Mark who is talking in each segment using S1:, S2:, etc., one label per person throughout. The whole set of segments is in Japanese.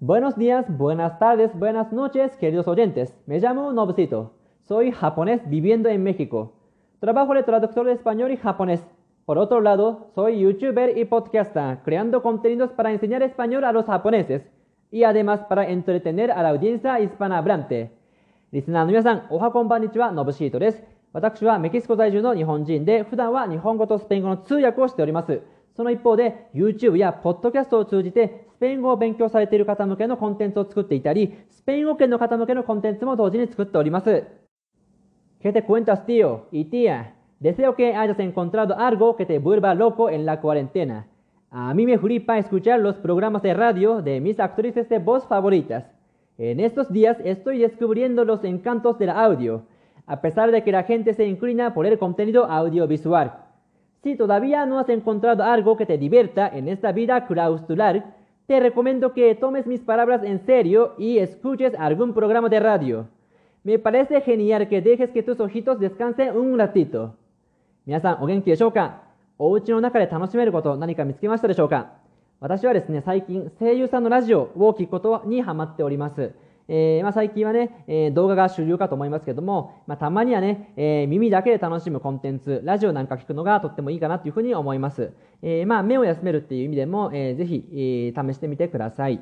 S1: Buenos días, buenas tardes, buenas noches, queridos oyentes. Me llamo Nobusito. Soy japonés viviendo en México. Trabajo de traductor de español y japonés. Por otro lado, soy youtuber y podcaster, creando contenidos para enseñar español a los japoneses y además para entretener a la audiencia hispanohablante. リスナーの皆さん、おはこんばんにちは、のぶしーとです。私はメキシコ在住の日本人で、普段は日本語とスペイン語の通訳をしております。その一方で、YouTube や Podcast を通じて、ス ペイン語を勉強されている方向けのコンテンツを作っていたり、スペイン語圏の方向けのコンテンツも同時に作っております。¿Qué te cuentas, tío? Y tía, deseo que hayas encontrado algo que te vuelva loco en la cuarentena. A mí me flipa escuchar los programas de radio de mis actrices de voz favoritas. En estos días estoy descubriendo los encantos del audio, a pesar de que la gente se inclina por el contenido audiovisual. Si todavía no has encontrado algo que te divierta en esta vida clausular, te recomiendo que tomes mis palabras en serio y escuches algún programa de radio. Me parece genial que dejes que tus ojitos descansen un ratito. 皆さんお元気でしょうかお家の中で楽しめること何か見つけましたでしょうか私はですね、最近声優さんのラジオを聞くことにハマっております。えー、まあ、最近はね、えー、動画が主流かと思いますけども、まあ、たまにはね、えー、耳だけで楽しむコンテンツ、ラジオなんか聞くのがとってもいいかなというふうに思います。えまあ、目を休めるっていう意味でも、えーぜひ、えー試してみてください。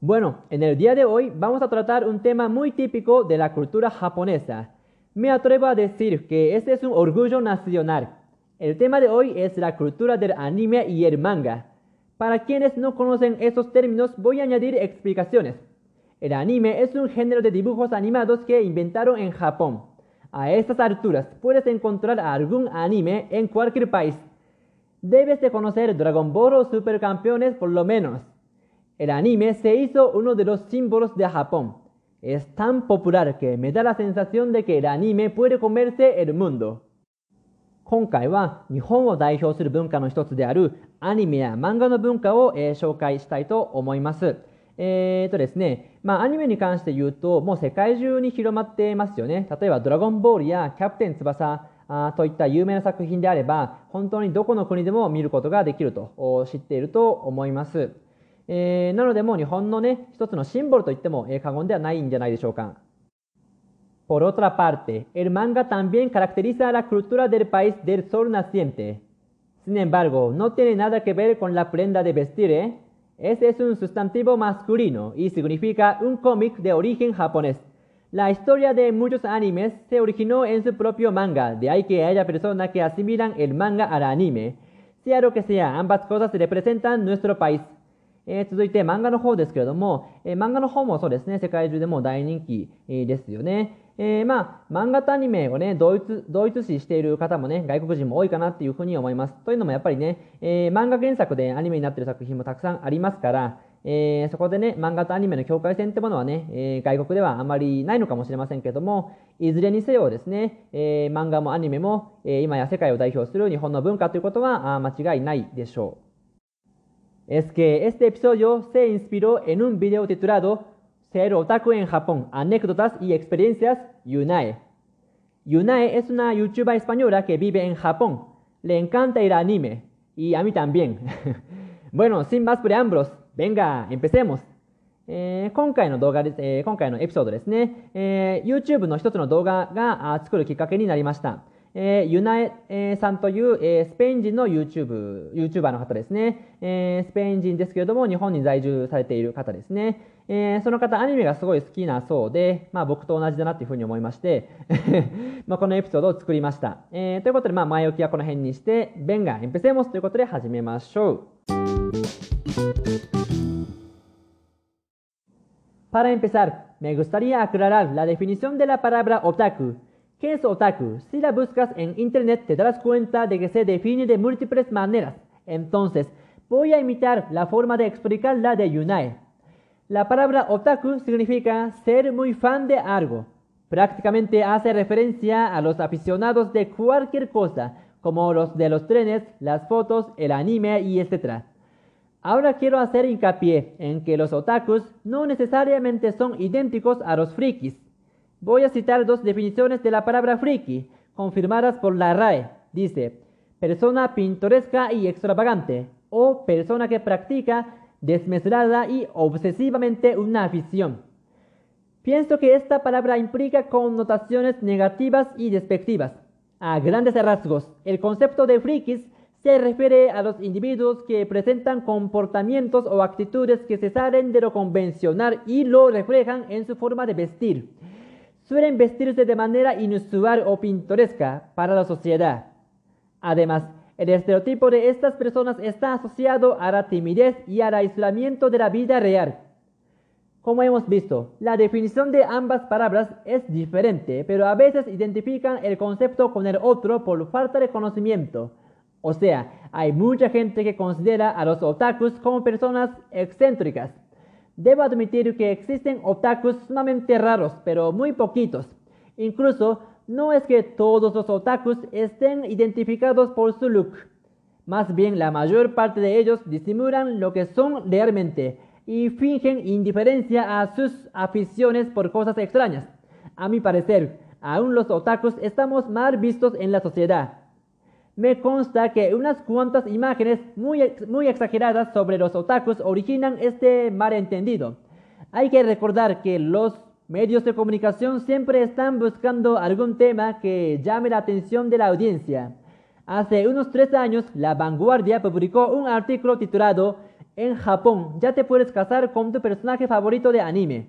S1: Bueno, en el día de hoy vamos a tratar un tema muy típico de la cultura japonesa. Me atrevo a decir que este es un orgullo nacional. El tema de hoy es la cultura del anime y el manga. Para quienes no conocen estos términos voy a añadir explicaciones. El anime es un género de dibujos animados que inventaron en Japón. A estas alturas puedes encontrar algún anime en cualquier país. Debes de conocer Dragon Ball o Supercampeones por lo menos. El anime se hizo uno de los símbolos de Japón. Es tan popular que me da la sensación de que el anime puede comerse el mundo. 今回は日本を代表する文化の一つであるアニメや漫画の文化を、えー、紹介したいと思います。 えーとですね、まあ、アニメに関して言うと、もう世界中に広まっていますよね。例えば、ドラゴンボールやキャプテン翼あといった有名な作品であれば、本当にどこの国でも見ることができると知っていると思います。えー、なので、もう日本のね、一つのシンボルといっても過言ではないんじゃないでしょうか。Por otra parte, el manga también caracteriza la cultura del país del sol naciente. Sin embargo, no tiene nada que ver con la prenda de vestir, ¿eh? Este es un sustantivo masculino y significa un cómic de origen japonés. La historia de muchos animes se originó en su propio manga, de ahí que haya personas que asimilan el manga al anime. Sea lo que sea, ambas cosas representan nuestro país. えー、続いて漫画の方ですけれども、えー、漫画の方もそうですね、世界中でも大人気、えー、ですよね。 えー、まあ、漫画とアニメをね、同一、同一視している方もね、外国人も多いかなっていうふうに思います。というのもやっぱりね、えー、漫画原作でアニメになっている作品もたくさんありますから、えー、そこでね、漫画とアニメの境界線ってものはね、えー、外国ではあまりないのかもしれませんけども、いずれにせよですね、え、漫画もアニメも、え、今や世界を代表する日本の文化ということはあ間違いないでしょう。Es que este episodio se inspiró en un video titulado Ser otaku en Japón, anécdotas y experiencias, Yunae. Yunae es una youtuber española que vive en Japón. Le encanta ir a anime. Y a mí también. bueno, sin más preámbulos, venga, empecemos. えー、今回の動画です、えー、今回のエピソードですね、えー、YouTube の一つの動画が作るきっかけになりました。 えー、ユナエ、さんという、えー、スペイン人の YouTube、YouTuber の方ですね、えー、スペイン人ですけれども、日本に在住されている方ですね。えー、その方、アニメがすごい好きなそうで、まあ僕と同じだなというふうに思いまして、まあこのエピソードを作りました。えー、ということで、まあ前置きはこの辺にして、ベンガ、エンペセモスということで始めましょう。Para empezar, me gustaría aclarar la definición de la palabra otaku. ¿Qué es otaku? Si la buscas en internet te darás cuenta de que se define de múltiples maneras. Entonces, voy a imitar la forma de explicarla de Yunai. La palabra otaku significa ser muy fan de algo. Prácticamente hace referencia a los aficionados de cualquier cosa, como los de los trenes, las fotos, el anime y etc. Ahora quiero hacer hincapié en que los otakus no necesariamente son idénticos a los frikis. Voy a citar dos definiciones de la palabra friki, confirmadas por la RAE. Dice, persona pintoresca y extravagante, o persona que practica desmesurada y obsesivamente una afición. Pienso que esta palabra implica connotaciones negativas y despectivas. A grandes rasgos, el concepto de frikis se refiere a los individuos que presentan comportamientos o actitudes que se salen de lo convencional y lo reflejan en su forma de vestir. Suelen vestirse de manera inusual o pintoresca para la sociedad. Además, el estereotipo de estas personas está asociado a la timidez y al aislamiento de la vida real. Como hemos visto, la definición de ambas palabras es diferente, pero a veces identifican el concepto con el otro por falta de conocimiento. O sea, hay mucha gente que considera a los otakus como personas excéntricas. Debo admitir que existen otakus sumamente raros, pero muy poquitos. Incluso, no es que todos los otakus estén identificados por su look. Más bien, la mayor parte de ellos disimulan lo que son realmente y fingen indiferencia a sus aficiones por cosas extrañas. A mi parecer, aún los otakus estamos mal vistos en la sociedad me consta que unas cuantas imágenes muy, muy exageradas sobre los otakus originan este malentendido. Hay que recordar que los medios de comunicación siempre están buscando algún tema que llame la atención de la audiencia. Hace unos tres años, La Vanguardia publicó un artículo titulado En Japón, ya te puedes casar con tu personaje favorito de anime.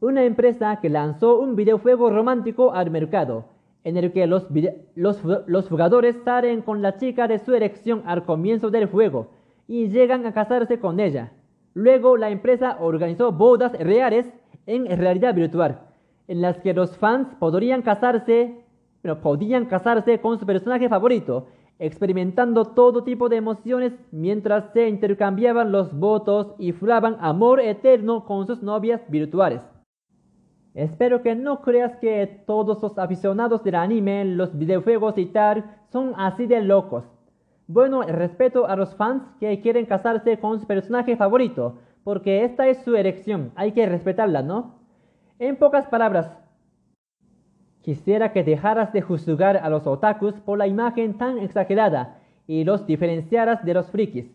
S1: Una empresa que lanzó un videojuego romántico al mercado en el que los, los, jugadores salen con la chica de su elección al comienzo del juego y llegan a casarse con ella. Luego la empresa organizó bodas reales en realidad virtual, en las que los fans podrían casarse, pero podían casarse con su personaje favorito, experimentando todo tipo de emociones mientras se intercambiaban los votos y flaban amor eterno con sus novias virtuales. Espero que no creas que todos los aficionados del anime, los videojuegos y tal son así de locos. Bueno, respeto a los fans que quieren casarse con su personaje favorito, porque esta es su elección, hay que respetarla, ¿no? En pocas palabras, quisiera que dejaras de juzgar a los otakus por la imagen tan exagerada y los diferenciaras de los frikis.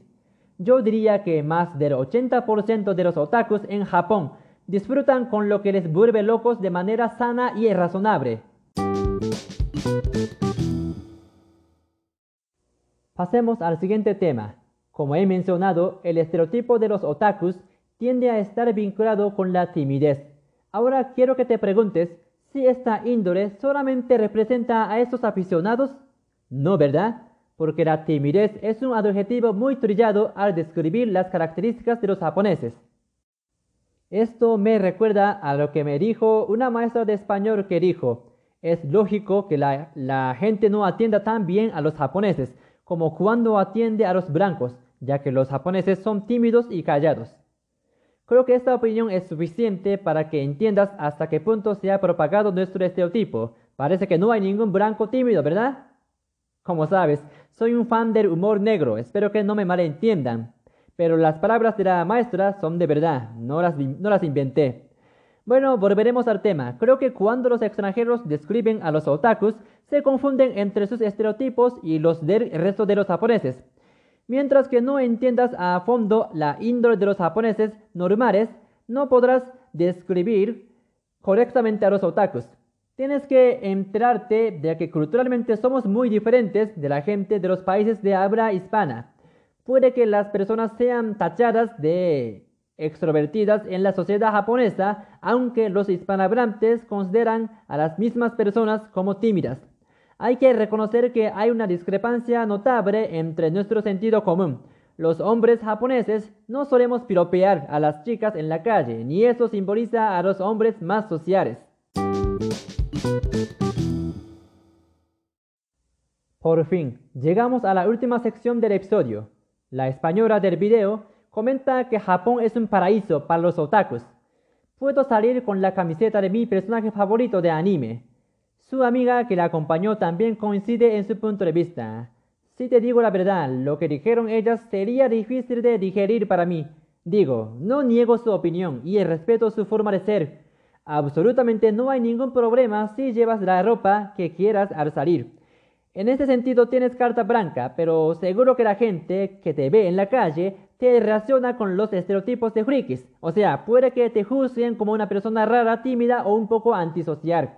S1: Yo diría que más del 80% de los otakus en Japón disfrutan con lo que les vuelve locos de manera sana y razonable. Pasemos al siguiente tema. Como he mencionado, el estereotipo de los otakus tiende a estar vinculado con la timidez. Ahora quiero que te preguntes si esta índole solamente representa a estos aficionados. No, ¿verdad? Porque la timidez es un adjetivo muy trillado al describir las características de los japoneses. Esto me recuerda a lo que me dijo una maestra de español que dijo, es lógico que la, gente no atienda tan bien a los japoneses como cuando atiende a los blancos, ya que los japoneses son tímidos y callados. Creo que esta opinión es suficiente para que entiendas hasta qué punto se ha propagado nuestro estereotipo. Parece que no hay ningún blanco tímido, ¿verdad? Como sabes, soy un fan del humor negro, espero que no me malentiendan. Pero las palabras de la maestra son de verdad, no las, no las inventé. Bueno, volveremos al tema. Creo que cuando los extranjeros describen a los otakus, se confunden entre sus estereotipos y los del resto de los japoneses. Mientras que no entiendas a fondo la índole de los japoneses normales, no podrás describir correctamente a los otakus. Tienes que enterarte de que culturalmente somos muy diferentes de la gente de los países de habla hispana puede que las personas sean tachadas de extrovertidas en la sociedad japonesa, aunque los hispanohablantes consideran a las mismas personas como tímidas. Hay que reconocer que hay una discrepancia notable entre nuestro sentido común. Los hombres japoneses no solemos piropear a las chicas en la calle, ni eso simboliza a los hombres más sociales. Por fin, llegamos a la última sección del episodio. La española del video comenta que Japón es un paraíso para los otakus. Puedo salir con la camiseta de mi personaje favorito de anime. Su amiga que la acompañó también coincide en su punto de vista. Si te digo la verdad, lo que dijeron ellas sería difícil de digerir para mí. Digo, no niego su opinión y respeto su forma de ser. Absolutamente no hay ningún problema si llevas la ropa que quieras al salir. En ese sentido tienes carta blanca, pero seguro que la gente que te ve en la calle te relaciona con los estereotipos de frikis. O sea, puede que te juzguen como una persona rara, tímida o un poco antisocial.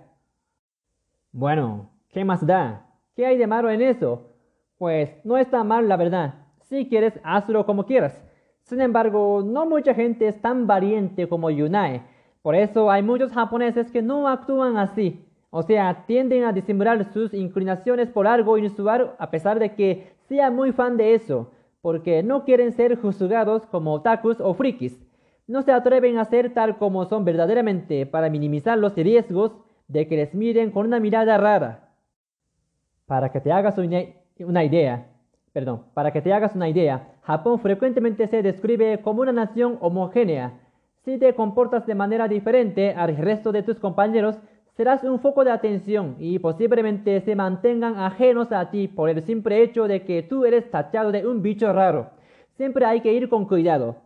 S1: Bueno, ¿qué más da? ¿Qué hay de malo en eso? Pues no está mal la verdad. Si quieres, hazlo como quieras. Sin embargo, no mucha gente es tan valiente como Yunae. Por eso hay muchos japoneses que no actúan así. O sea, tienden a disimular sus inclinaciones por algo inusual a pesar de que sea muy fan de eso, porque no quieren ser juzgados como otakus o frikis. No se atreven a ser tal como son verdaderamente para minimizar los riesgos de que les miren con una mirada rara. Para que te hagas una idea, perdón, para que te hagas una idea, Japón frecuentemente se describe como una nación homogénea. Si te comportas de manera diferente al resto de tus compañeros, serás un foco de atención y posiblemente se mantengan ajenos a ti por el simple hecho de que tú eres tachado de un bicho raro. Siempre hay que ir con cuidado.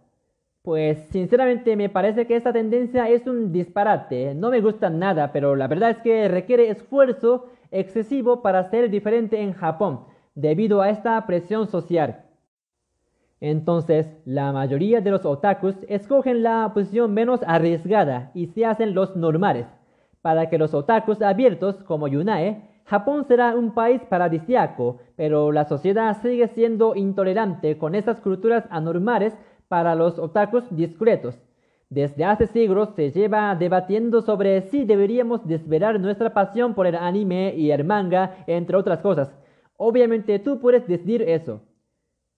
S1: Pues sinceramente me parece que esta tendencia es un disparate. No me gusta nada, pero la verdad es que requiere esfuerzo excesivo para ser diferente en Japón, debido a esta presión social. Entonces, la mayoría de los otakus escogen la posición menos arriesgada y se hacen los normales. Para que los otakus abiertos como Yunae, Japón será un país paradisiaco, pero la sociedad sigue siendo intolerante con estas culturas anormales para los otakus discretos. Desde hace siglos se lleva debatiendo sobre si deberíamos desvelar nuestra pasión por el anime y el manga, entre otras cosas. Obviamente tú puedes decidir eso.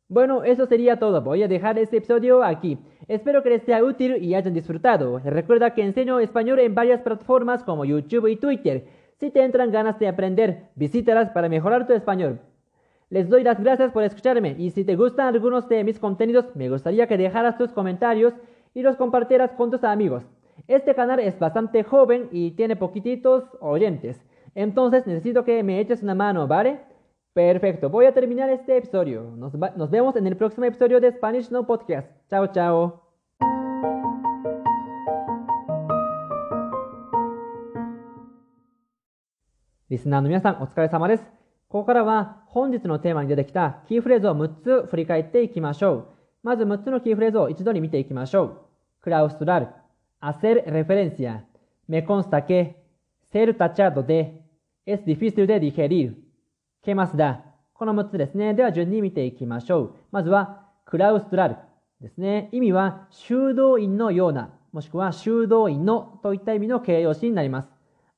S1: Bueno, eso sería todo. Voy a dejar este episodio aquí. Espero que les sea útil y hayan disfrutado. Recuerda que enseño español en varias plataformas como YouTube y Twitter. Si te entran ganas de aprender, visítalas para mejorar tu español. Les doy las gracias por escucharme y si te gustan algunos de mis contenidos, me gustaría que dejaras tus comentarios y los compartieras con tus amigos. Este canal es bastante joven y tiene poquititos oyentes. Entonces necesito que me eches una mano, ¿vale? Perfecto, voy a terminar este episodio. Nos, nos vemos en el próximo episodio de Spanish No Podcast. Chao, chao. リスナーの皆さんお疲れ様です。ここからは本日のテーマに出てきたキーフレーズを6つ振り返っていきましょう。まず6つのキーフレーズを一度に見ていきましょう。クラウストラル、hacer referencia, me consta que, ser tachado de, es difícil de digerir, ケマスダ。この6つですね。では順に見ていきましょう。まずは、クラウストラルですね。意味は、修道院のような、もしくは修道院のといった意味の形容詞になります。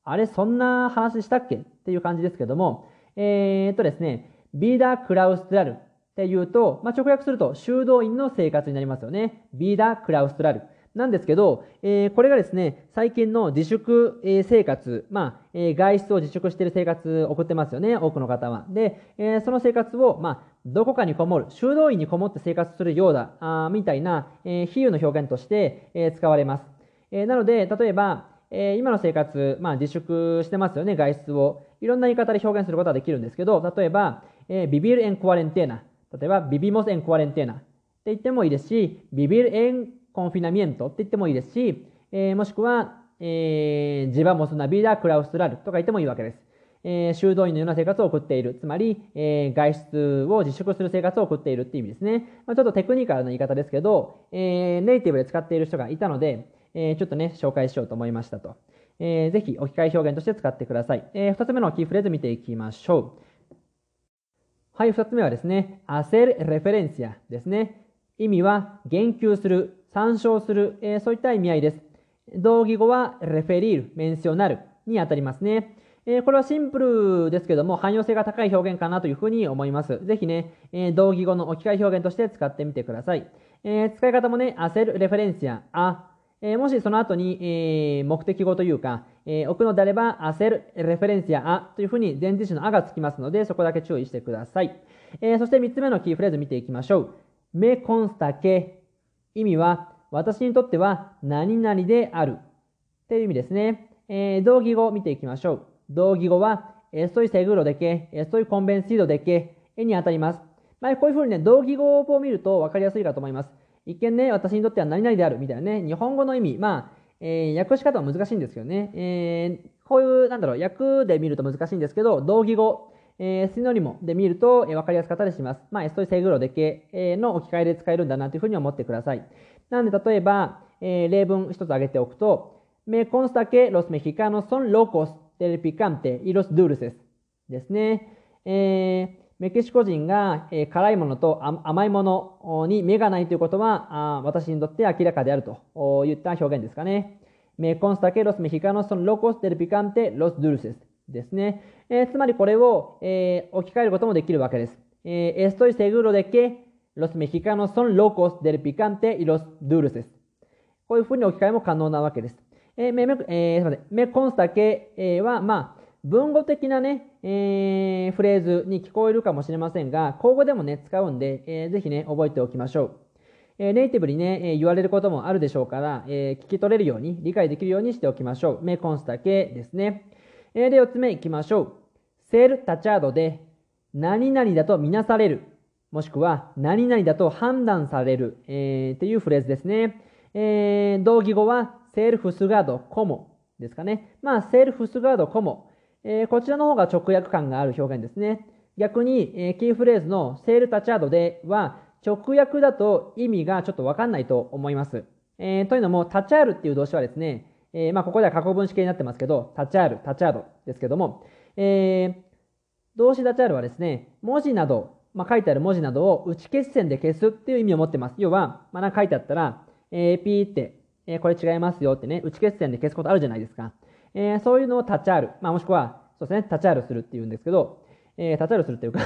S1: あれ、そんな話したっけ？っていう感じですけども、えー、っとですね、ビーダークラウストラルっていうと、まあ、直訳すると修道院の生活になりますよね。ビーダークラウストラル。なんですけど、えー、これがですね、最近の自粛、えー、生活、まあ、えー、外出を自粛している生活を送ってますよね、多くの方は。で、えその生活を、まあ、どこかにこもる、修道院にこもって生活するようだ、あみたいな、え比喩の表現として、え使われます。えなので、例えば、え今の生活、まあ、自粛してますよね、外出を。いろんな言い方で表現することはできるんですけど、例えば、えビビるエンクワレンテーナ。例えば、 vivimos en cuarentena って言ってもいいですし、 vivir en confinamiento って言ってもいいですし、えー、もしくは、えー、 llevamos una vida claustral とか言ってもいいわけです。えー、修道院のような生活を送っている。つまり、えー、外出を自粛する生活を送っているっていう意味ですね。まあ、ちょっとテクニカルな言い方ですけど、えー、ネイティブで使っている人がいたので、えー、ちょっとね、紹介しようと思いましたと。えー、ぜひ置き換え表現として使ってください。えー、二つ目のキーフレーズ見ていきましょう。はい、二つ目はですね、hacer referencia ですね。意味は言及する、参照する、えー、そういった意味合いです。同義語は referir、mencionar にあたりますね。えー、これはシンプルですけども、汎用性が高い表現かなというふうに思います。ぜひね、えー、同義語の置き換え表現として使ってみてください。えー、使い方もね、hacer referencia、あ、えもしその後に、え目的語というか、え置くのであれば、hacer referencia あというふうに前置詞のあがつきますので、そこだけ注意してください。えそして3つ目のキーフレーズ見ていきましょう。me consta que 意味は私にとっては何々であるという意味ですね。えー、同義語を見ていきましょう。同義語は estoy seguro de que, estoy convencido de que に当たります。まあ、こういうふうにね、同義語を見ると分かりやすいかと思います。一見ね、私にとっては何々であるみたいなね、日本語の意味、まあ、えー、訳し方は難しいんですけどね、えー、こういう、なんだろう、訳で見ると難しいんですけど、同義語、えー、シノニモで見ると、えー、分かりやすかったりします。まあ、エストイセグロでけ、えー、の置き換えで使えるんだなというふうに思ってください。なので、例えば、えー、例文一つ挙げておくと、Me consta que los mexicanos son locos del picante y los dulces ですね。えー、メキシコ人が、えー、辛いものと甘いものに目がないということは、あ私にとって明らかであるといった表現ですかね。Me consta que los mexicanos son locos del picante, los dulces ですね。えー、つまりこれを、えー、置き換えることもできるわけです。えー、estoy seguro de que los mexicanos son locos del picante y los dulces こういうふうに置き換えも可能なわけです。えー、め、め、えー、すみません。me consta que、え、は、まあ、文語的なね、えー、フレーズに聞こえるかもしれませんが、口語でもね、使うんで、えー、ぜひね、覚えておきましょう。えー、ネイティブにね、えー、言われることもあるでしょうから、えー、聞き取れるように、理解できるようにしておきましょう。メコンスタケですね。えー、で、四つ目いきましょう。セールタチャードで、何々だとみなされる。もしくは、何々だと判断される。えー、っていうフレーズですね。えー、同義語は、セールフスガードコモですかね。まあ、セールフスガードコモ。えー、こちらの方が直訳感がある表現ですね。逆に、えー、キーフレーズのセールタチャードでは、直訳だと意味がちょっとわかんないと思います。えー、というのも、タチャールっていう動詞はですね、えー、まあ、ここでは過去分詞形になってますけど、タチャール、タチャードですけども、えー、動詞タチャールはですね、文字など、まあ、書いてある文字などを打ち消し線で消すっていう意味を持ってます。要は、まあ、なんか書いてあったら、えー、ピーって、えー、これ違いますよってね、打ち消し線で消すことあるじゃないですか。えー、そういうのをタチャール、まあ、もしくは、そうですね、タチャールするって言うんですけど、えー、タチャールするっていうか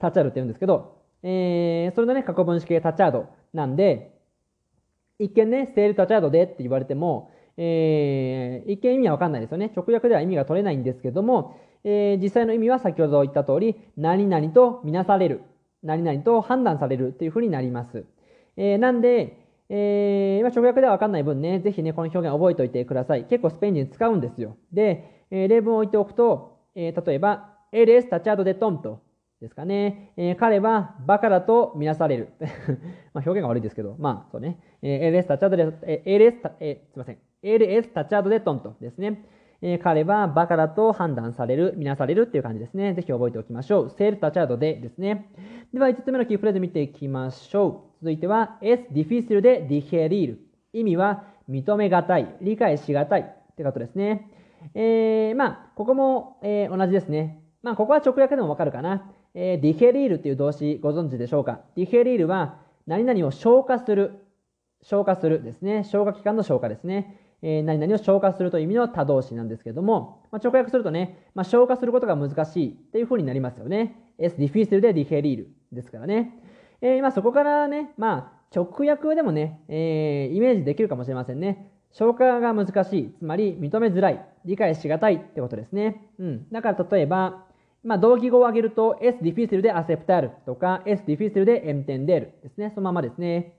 S1: タチャールって言うんですけど、えー、それのね、過去分詞形タチャードなんで、一見ね、セールタチャードでって言われても、えー、一見意味はわかんないですよね。直訳では意味が取れないんですけども、えー、実際の意味は先ほど言った通り、何々とみなされる、何々と判断されるっていうふうになります。えー、なんで、えー、直訳ではわかんない分ね、ぜひね、この表現覚えておいてください。結構スペイン人使うんですよ。で、えー、例文を置いておくと、えー、例えば、エレスタチャードデトントですかね。えー、彼はバカだとみなされる。まあ表現が悪いですけど、まあそうね。えー、エレスタチャードデ、えー、エレスタ、えー、すいません。エレスタチャードデトントですね。えー、彼はバカだと判断される、みなされるっていう感じですね。ぜひ覚えておきましょう。セールタチャードでですね。では5つ目のキーフレーズ見ていきましょう。続いては、es difícil de digerir。意味は、認めがたい、理解しがたいってことですね。えー、まあ、ここも、えー、同じですね。まあ、ここは直訳でもわかるかな。えー、ディヘリールっていう動詞ご存知でしょうか？ディヘリールは、何々を消化する。消化するですね。消化器官の消化ですね。えー、何々を消化するという意味の他動詞なんですけれども、まあ、直訳するとね、まあ、消化することが難しいっていう風になりますよね。es difícil de digerir ですからね。えー、まあそこからね、まあ直訳でもね、えー、イメージできるかもしれませんね。消化が難しい、つまり認めづらい、理解しがたいってことですね。うん。だから例えば、まあ、同義語を挙げると、es difícil de aceptar とか、es difícil de entender ですね。そのままですね。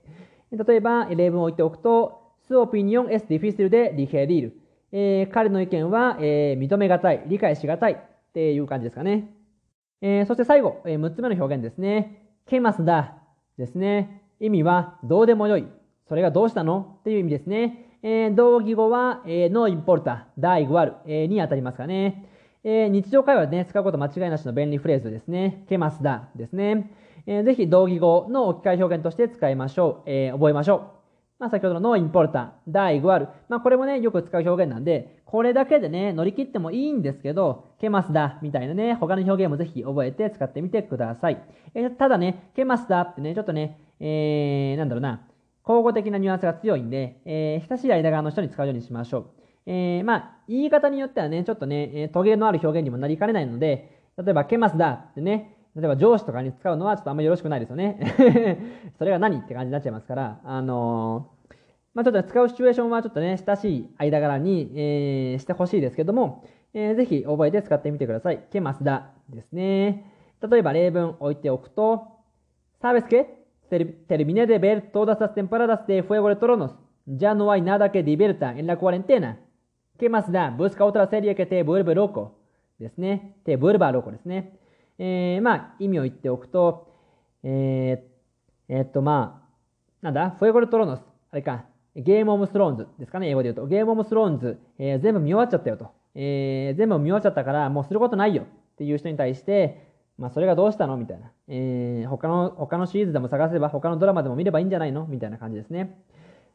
S1: 例えば、例文を置いておくと、su opinión es difícil de digerir。えー、彼の意見は、えー、認めがたい、理解しがたいっていう感じですかね。えー、そして最後、えー、6つ目の表現ですね。けますだですね。意味はどうでもよい。それがどうしたのっていう意味ですね。えー、同義語は、えー、no importa, da igual、えー、に当たりますかね。えー、日常会話でね、使うこと間違いなしの便利フレーズですね。けますだですね。えー、ぜひ同義語の置き換え表現として使いましょう。えー、覚えましょう。まあ、先ほどの no importa, da igual。まあ、これもね、よく使う表現なんで、これだけでね、乗り切ってもいいんですけど、けますだ、みたいなね、他の表現もぜひ覚えて使ってみてください。え、ただね、けますだってね、ちょっとね、えー、なんだろうな、交互的なニュアンスが強いんで、えー、親しい間側の人に使うようにしましょう。えー、まあ、言い方によってはね、ちょっとね、えー、トゲのある表現にもなりかねないので、例えば、けますだってね、例えば上司とかに使うのはちょっとあんまりよろしくないですよね。それが何って感じになっちゃいますから、あの、まあ、ちょっと使うシチュエーションはちょっとね、親しい間柄に、えー、してほしいですけども、えー、ぜひ覚えて使ってみてください。けますだですね。例えば例文置いておくと、サービスケテル,ミネデベルトダサステンパラダステフェゴレトロノス。じゃのワイナだけディベルタンエンラクワレンテナ。けますだブスカオトラセリエケテーブルブロコ。ですね。テーブルバロコですね。えー、まあ、意味を言っておくと、えー、えー、っと、まあ、なんだ？Fuego de Tronos。あれか。ゲームオブスローンズですかね、英語で言うと。ゲームオブスローンズ、えー、全部見終わっちゃったよと。えー、全部見終わっちゃったから、もうすることないよっていう人に対して、まあ、それがどうしたの？みたいな。えー、他の、他のシリーズでも探せば、他のドラマでも見ればいいんじゃないの？みたいな感じですね。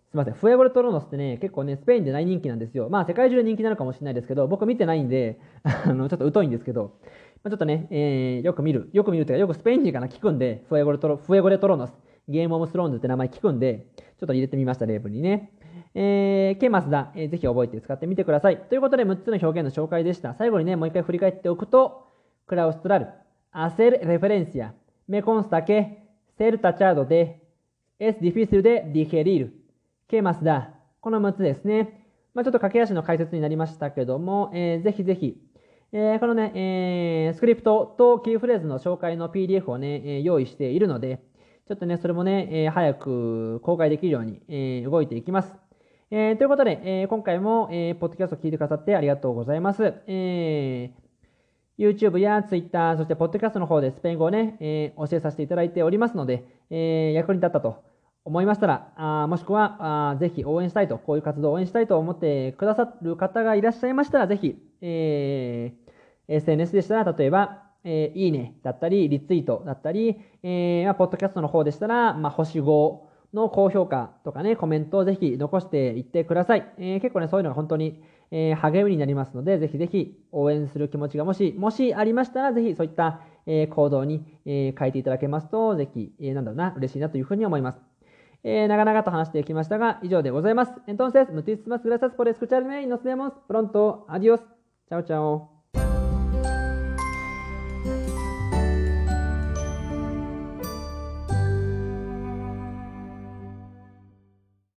S1: すみません。フエゴレトロノスってね、結構ね、スペインで大人気なんですよ。まあ、世界中で人気なのかもしれないですけど、僕見てないんで、あの、ちょっと疎いんですけど、ちょっとね、えー、よく見る、よく見るというか、よくスペイン人かな聞くんで、フエゴレトロ、フエゴレトロノス、ゲームオブスローンズって名前聞くんで、ちょっと入れてみました、例文にね。えー、ケマスダ、えー、ぜひ覚えて使ってみてください。ということで、6つの表現の紹介でした。最後にね、もう一回振り返っておくと、クラウストラル、hacer referencia, me consta que ser tachado de es difícil de digerir, que más da この6つですね。まあ、ちょっと駆け足の解説になりましたけども、えー、ぜひぜひ、えー、このね、えー、スクリプトとキーフレーズの紹介の PDF をね、え用意しているので、ちょっとね、それもね、え早く公開できるように、え動いていきます。えということで、え今回も、えポッドキャストを聞いてくださってありがとうございます。えー YouTube や Twitter、そして Podcast の方でスペイン語をね、えー、教えさせていただいておりますので、えー、役に立ったと思いましたら、あもしくはあぜひ応援したいと、こういう活動を応援したいと思ってくださる方がいらっしゃいましたら、ぜひ、えー、SNS でしたら、例えば、えー、いいねだったり、リツイートだったり、えー、ポッドキャストの方でしたら、まあ、星5の高評価とかね、コメントをぜひ残していってください。えー、結構ね、そういうのが本当にえー、励みになりますので、ぜひぜひ応援する気持ちがもし、もしありましたら、ぜひそういった、えー、行動に、えー、変えていただけますと、ぜひ、えー、なんだろうな、嬉しいなというふうに思います。えー、長々と話してきましたが、以上でございます。Entonces, muchísimas gracias por escucharme y nos vemos pronto. Adiós. Chao, chao.